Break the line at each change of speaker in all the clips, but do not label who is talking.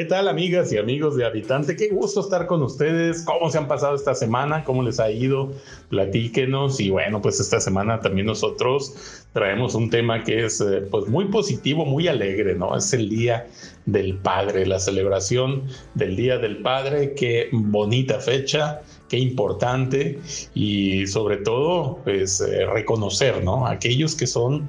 ¿Qué tal amigas y amigos de Habitante? Qué gusto estar con ustedes. ¿Cómo se han pasado esta semana? ¿Cómo les ha ido? Platíquenos. Y bueno, pues esta semana también nosotros traemos un tema que es eh, pues muy positivo, muy alegre, ¿no? Es el Día del Padre, la celebración del Día del Padre. Qué bonita fecha, qué importante y sobre todo pues eh, reconocer, ¿no? Aquellos que son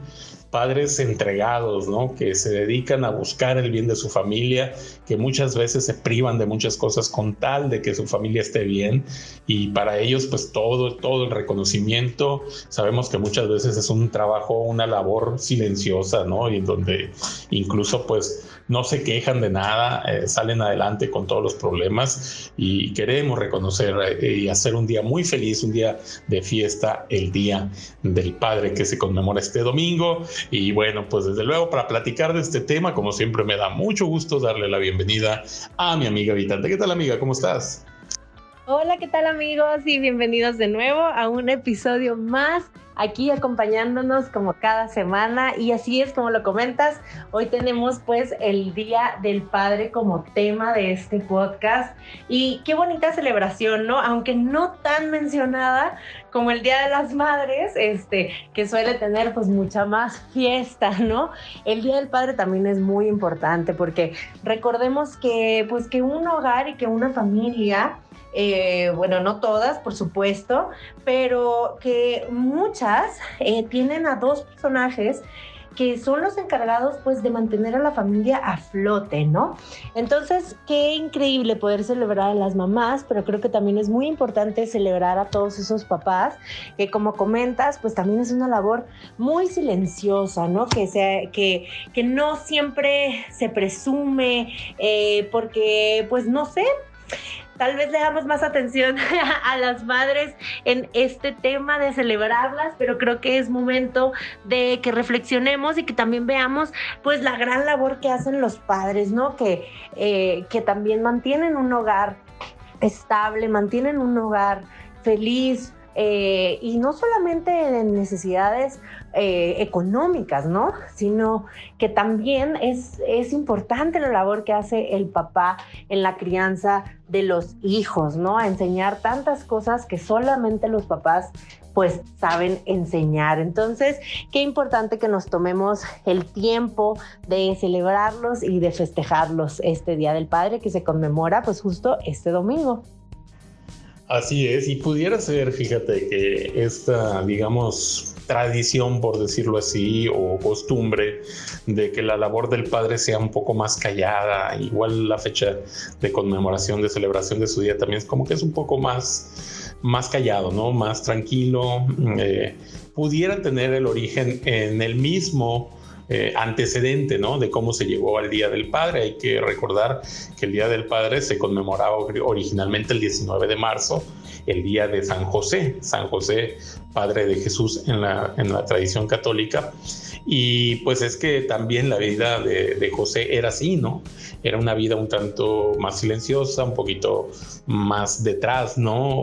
padres entregados, ¿no? Que se dedican a buscar el bien de su familia, que muchas veces se privan de muchas cosas con tal de que su familia esté bien y para ellos pues todo todo el reconocimiento, sabemos que muchas veces es un trabajo, una labor silenciosa, ¿no? Y en donde incluso pues no se quejan de nada, eh, salen adelante con todos los problemas y queremos reconocer eh, y hacer un día muy feliz, un día de fiesta, el Día del Padre que se conmemora este domingo. Y bueno, pues desde luego para platicar de este tema, como siempre me da mucho gusto darle la bienvenida a mi amiga habitante. ¿Qué tal amiga? ¿Cómo estás?
Hola, ¿qué tal amigos? Y bienvenidos de nuevo a un episodio más aquí acompañándonos como cada semana y así es como lo comentas, hoy tenemos pues el Día del Padre como tema de este podcast y qué bonita celebración, ¿no? Aunque no tan mencionada como el Día de las Madres, este, que suele tener pues mucha más fiesta, ¿no? El Día del Padre también es muy importante porque recordemos que pues que un hogar y que una familia eh, bueno, no todas, por supuesto, pero que muchas eh, tienen a dos personajes que son los encargados pues de mantener a la familia a flote, ¿no? Entonces, qué increíble poder celebrar a las mamás, pero creo que también es muy importante celebrar a todos esos papás, que como comentas, pues también es una labor muy silenciosa, ¿no? Que, sea, que, que no siempre se presume, eh, porque pues no sé, tal vez le damos más atención a las madres en este tema de celebrarlas, pero creo que es momento de que reflexionemos y que también veamos pues la gran labor que hacen los padres, ¿no? Que, eh, que también mantienen un hogar estable, mantienen un hogar feliz, eh, y no solamente en necesidades eh, económicas, ¿no? Sino que también es, es importante la labor que hace el papá en la crianza de los hijos, ¿no? A enseñar tantas cosas que solamente los papás pues saben enseñar. Entonces, qué importante que nos tomemos el tiempo de celebrarlos y de festejarlos este Día del Padre que se conmemora pues justo este domingo.
Así es, y pudiera ser, fíjate, que esta, digamos, tradición, por decirlo así, o costumbre de que la labor del padre sea un poco más callada, igual la fecha de conmemoración, de celebración de su día también es como que es un poco más, más callado, ¿no? Más tranquilo, eh, pudiera tener el origen en el mismo eh, antecedente ¿no? de cómo se llegó al Día del Padre. Hay que recordar que el Día del Padre se conmemoraba originalmente el 19 de marzo, el Día de San José, San José, Padre de Jesús en la, en la tradición católica. Y pues es que también la vida de, José era así, ¿no? Era una vida un tanto más silenciosa, un poquito más detrás, ¿no?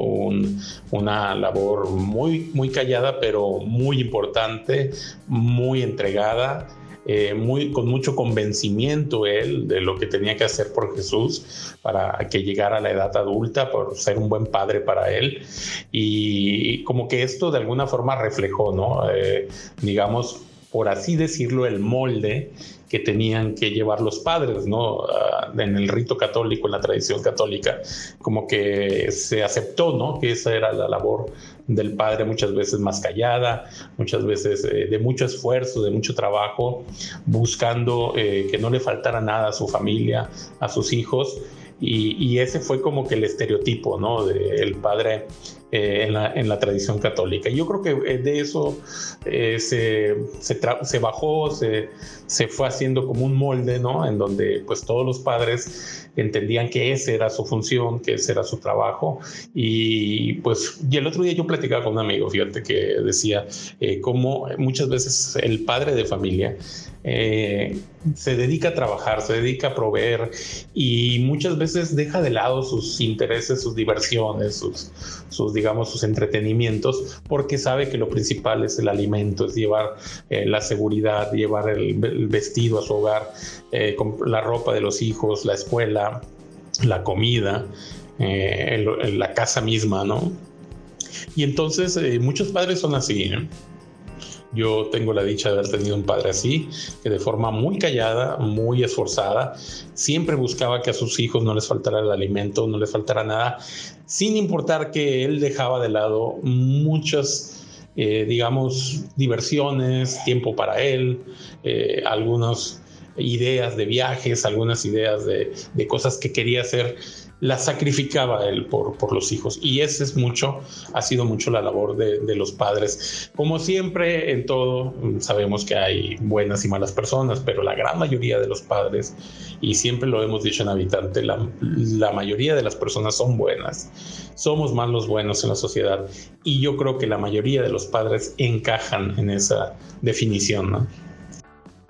una labor muy, muy callada, pero muy importante, muy entregada eh, muy, con mucho convencimiento él de lo que tenía que hacer por Jesús para que llegara a la edad adulta, por ser un buen padre para él. Y como que esto de alguna forma reflejó, ¿no? Eh, digamos, por así decirlo, el molde que tenían que llevar los padres, ¿no? Ah, en el rito católico, en la tradición católica, como que se aceptó, ¿no? Que esa era la labor del padre muchas veces más callada, muchas veces eh, de mucho esfuerzo, de mucho trabajo, buscando eh, que no le faltara nada a su familia, a sus hijos. Y, ese fue como que el estereotipo, ¿no? Del padre eh, en, la, en, la, tradición católica. Yo creo que eh, de eso eh, se, se, se, bajó, se, se, fue haciendo como un molde, ¿no? En donde pues todos los padres entendían que esa era su función, que ese era su trabajo. Y pues, y el otro día yo platicaba con un amigo, fíjate, que decía cómo muchas veces el padre de familia eh, se dedica a trabajar, se dedica a proveer y muchas veces deja de lado sus intereses, sus diversiones, sus, sus digamos, sus entretenimientos, porque sabe que lo principal es el alimento, es llevar eh, la seguridad, llevar el, vestido a su hogar, eh, la ropa de los hijos, la escuela, la comida, la casa misma, ¿no? Y entonces muchos padres son así, ¿no? Yo tengo la dicha de haber tenido un padre así, que de forma muy callada, muy esforzada, siempre buscaba que a sus hijos no les faltara el alimento, no les faltara nada, sin importar que él dejaba de lado muchas, eh, digamos, diversiones, tiempo para él, eh, algunas ideas de viajes, algunas ideas de, de cosas que quería hacer la sacrificaba él por, por los hijos. Y ese es mucho, ha sido mucho la labor de, los padres. Como siempre, en todo, sabemos que hay buenas y malas personas, pero la gran mayoría de los padres, y siempre lo hemos dicho en Habitante, la, la mayoría de las personas son buenas. Somos más los buenos en la sociedad. Y yo creo que la mayoría de los padres encajan en esa definición, ¿no?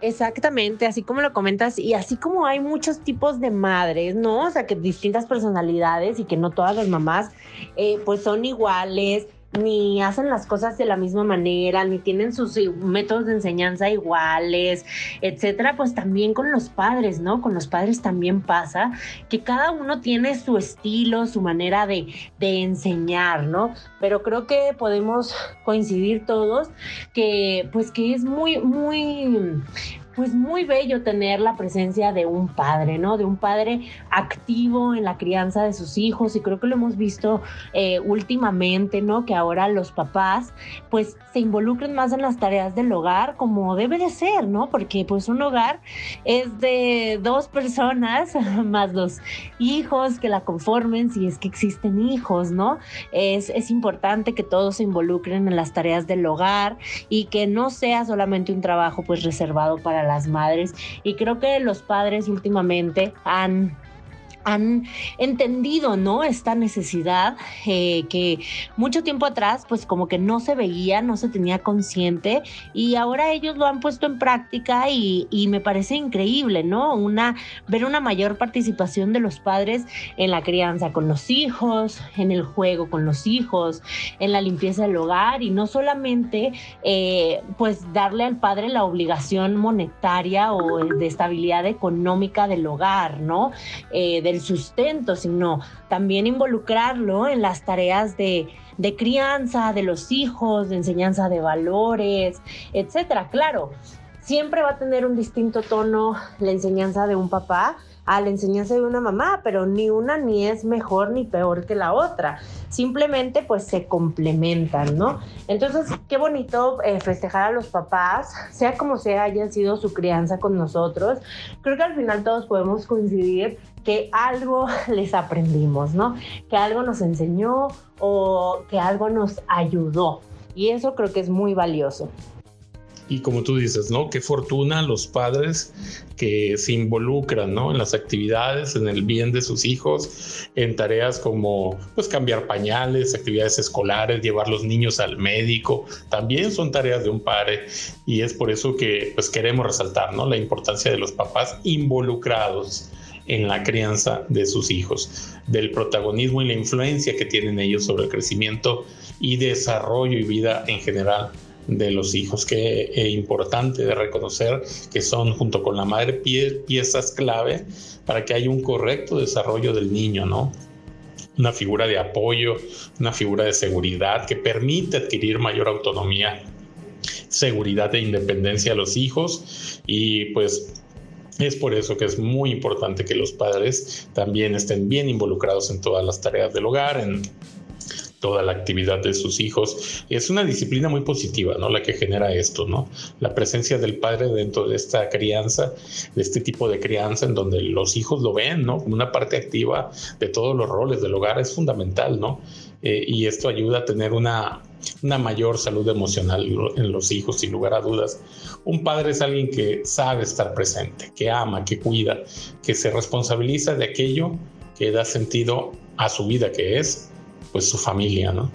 Exactamente, así como lo comentas, y así como hay muchos tipos de madres, ¿no? O sea, que distintas personalidades y que no todas las mamás, eh, pues son iguales, ni hacen las cosas de la misma manera, ni tienen sus eh, métodos de enseñanza iguales, etcétera, pues también con los padres, ¿no? Con los padres también pasa que cada uno tiene su estilo, su manera de, de enseñar, ¿no? Pero creo que podemos coincidir todos que, pues que es muy, muy pues muy bello tener la presencia de un padre, ¿no? De un padre activo en la crianza de sus hijos y creo que lo hemos visto eh, últimamente, ¿no? Que ahora los papás pues se involucren más en las tareas del hogar como debe de ser, ¿no? Porque pues un hogar es de dos personas más los hijos que la conformen, si es que existen hijos, ¿no? Es, es importante que todos se involucren en las tareas del hogar y que no sea solamente un trabajo pues reservado para las madres. Y creo que los padres últimamente han han entendido, ¿no? Esta necesidad eh, que mucho tiempo atrás, pues como que no se veía, no se tenía consciente y ahora ellos lo han puesto en práctica y, me parece increíble, ¿no? Una, ver una mayor participación de los padres en la crianza con los hijos, en el juego con los hijos, en la limpieza del hogar y no solamente, eh, pues darle al padre la obligación monetaria o de estabilidad económica del hogar, ¿no? Eh, del sustento, sino también involucrarlo en las tareas de, de crianza de los hijos, de enseñanza de valores, etcétera. Claro, siempre va a tener un distinto tono la enseñanza de un papá a la enseñanza de una mamá, pero ni una ni es mejor ni peor que la otra. Simplemente pues se complementan, ¿no? Entonces, qué bonito eh, festejar a los papás, sea como sea haya sido su crianza con nosotros. Creo que al final todos podemos coincidir que algo les aprendimos, ¿no? Que algo nos enseñó o que algo nos ayudó. Y eso creo que es muy valioso.
Y como tú dices, ¿no? Qué fortuna los padres que se involucran, ¿no? En las actividades, en el bien de sus hijos, en tareas como, pues, cambiar pañales, actividades escolares, llevar los niños al médico, también son tareas de un padre. Y es por eso que, pues, queremos resaltar, ¿no? La importancia de los papás involucrados en la crianza de sus hijos, del protagonismo y la influencia que tienen ellos sobre el crecimiento y desarrollo y vida en general de los hijos, que es importante de reconocer que son junto con la madre piezas clave para que haya un correcto desarrollo del niño, ¿no? Una figura de apoyo, una figura de seguridad que permite adquirir mayor autonomía, seguridad e independencia a los hijos y pues es por eso que es muy importante que los padres también estén bien involucrados en todas las tareas del hogar, en toda la actividad de sus hijos. Es una disciplina muy positiva, ¿no? La que genera esto, ¿no? La presencia del padre dentro de esta crianza, de este tipo de crianza, en donde los hijos lo ven, ¿no? Como una parte activa de todos los roles del hogar es fundamental, ¿no? Eh, y esto ayuda a tener una, una mayor salud emocional en los hijos, sin lugar a dudas. Un padre es alguien que sabe estar presente, que ama, que cuida, que se responsabiliza de aquello que da sentido a su vida, que es pues su familia, ¿no?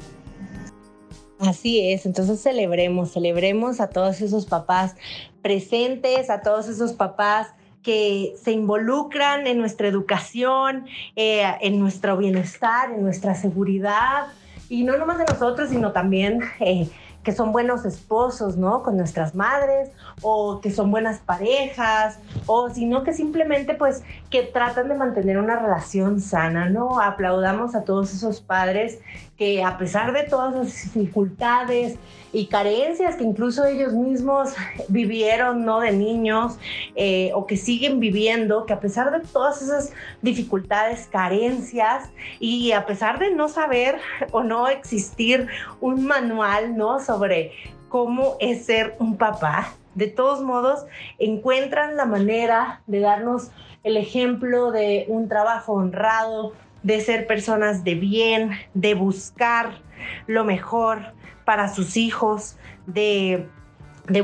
Así es, entonces celebremos, celebremos a todos esos papás presentes, a todos esos papás que se involucran en nuestra educación, eh, en nuestro bienestar, en nuestra seguridad, y no nomás de nosotros, sino también eh, que son buenos esposos, ¿no? Con nuestras madres, o que son buenas parejas, o sino que simplemente pues que tratan de mantener una relación sana, ¿no? Aplaudamos a todos esos padres que a pesar de todas las dificultades y carencias que incluso ellos mismos vivieron, ¿no? De niños, eh, o que siguen viviendo, que a pesar de todas esas dificultades, carencias, y a pesar de no saber o no existir un manual, ¿no? Sobre cómo es ser un papá, de todos modos encuentran la manera de darnos el ejemplo de un trabajo honrado, de ser personas de bien, de buscar lo mejor para sus hijos, de,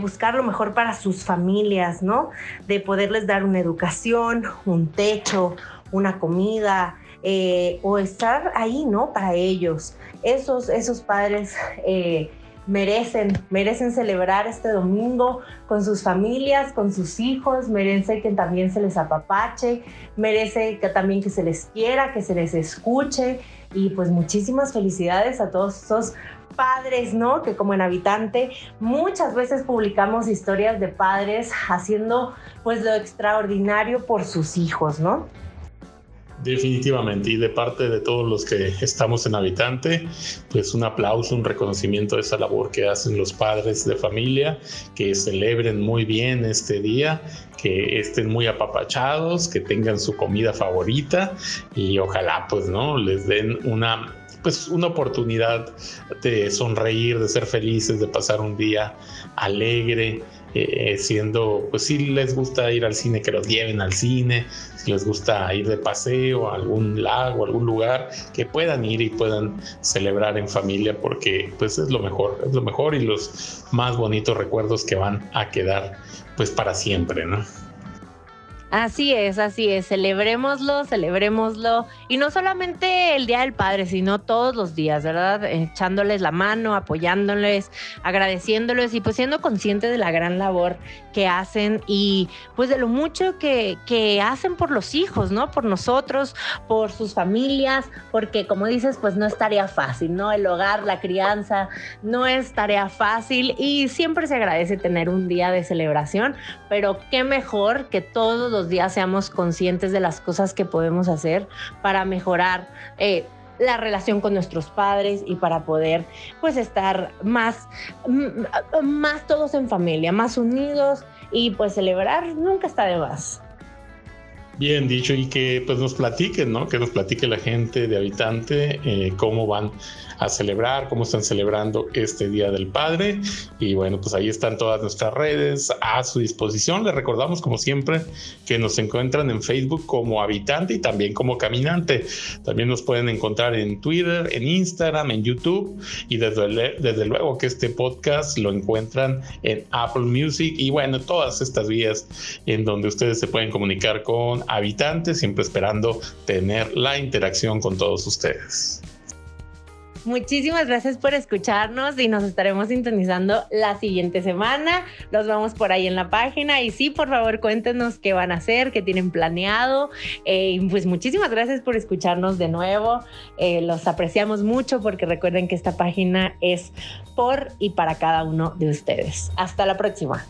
buscar lo mejor para sus familias, ¿no? De poderles dar una educación, un techo, una comida, eh, o estar ahí, ¿no? Para ellos. Esos, esos padres eh, merecen, merecen celebrar este domingo con sus familias, con sus hijos, merece que también se les apapache, merece que también que se les quiera, que se les escuche y pues muchísimas felicidades a todos esos padres, ¿no? Que como en habitante muchas veces publicamos historias de padres haciendo pues lo extraordinario por sus hijos, ¿no?
Definitivamente, y de parte de todos los que estamos en Habitante, pues un aplauso, un reconocimiento de esa labor que hacen los padres de familia, que celebren muy bien este día, que estén muy apapachados, que tengan su comida favorita y ojalá pues no les den una pues una oportunidad de sonreír, de ser felices, de pasar un día alegre, eh, siendo, pues si les gusta ir al cine, que los lleven al cine, si les gusta ir de paseo a algún lago, algún lugar, que puedan ir y puedan celebrar en familia, porque pues es lo mejor, es lo mejor y los más bonitos recuerdos que van a quedar pues para siempre, ¿no?
Así es, así es, celebrémoslo, celebrémoslo. Y no solamente el Día del Padre, sino todos los días, ¿verdad? Echándoles la mano, apoyándoles, agradeciéndoles y pues siendo conscientes de la gran labor que hacen y pues de lo mucho que, que hacen por los hijos, ¿no? Por nosotros, por sus familias, porque como dices, pues no es tarea fácil, ¿no? El hogar, la crianza, no es tarea fácil y siempre se agradece tener un día de celebración, pero qué mejor que todos los días seamos conscientes de las cosas que podemos hacer para mejorar eh, la relación con nuestros padres y para poder pues estar más, más todos en familia, más unidos y pues celebrar nunca está de más.
Bien dicho, y que pues nos platiquen, ¿no? Que nos platique la gente de habitante eh, cómo van a celebrar, cómo están celebrando este Día del Padre. Y bueno, pues ahí están todas nuestras redes a su disposición. Les recordamos, como siempre, que nos encuentran en Facebook como habitante y también como caminante. También nos pueden encontrar en Twitter, en Instagram, en YouTube y desde, desde luego que este podcast lo encuentran en Apple Music y bueno, todas estas vías en donde ustedes se pueden comunicar con siempre esperando tener la interacción con todos ustedes.
Muchísimas gracias por escucharnos y nos estaremos sintonizando la siguiente semana. Los vamos por ahí en la página y sí, por favor, cuéntenos qué van a hacer, qué tienen planeado. Eh, pues muchísimas gracias por escucharnos de nuevo. Eh, los apreciamos mucho porque recuerden que esta página es por y para cada uno de ustedes. Hasta la próxima.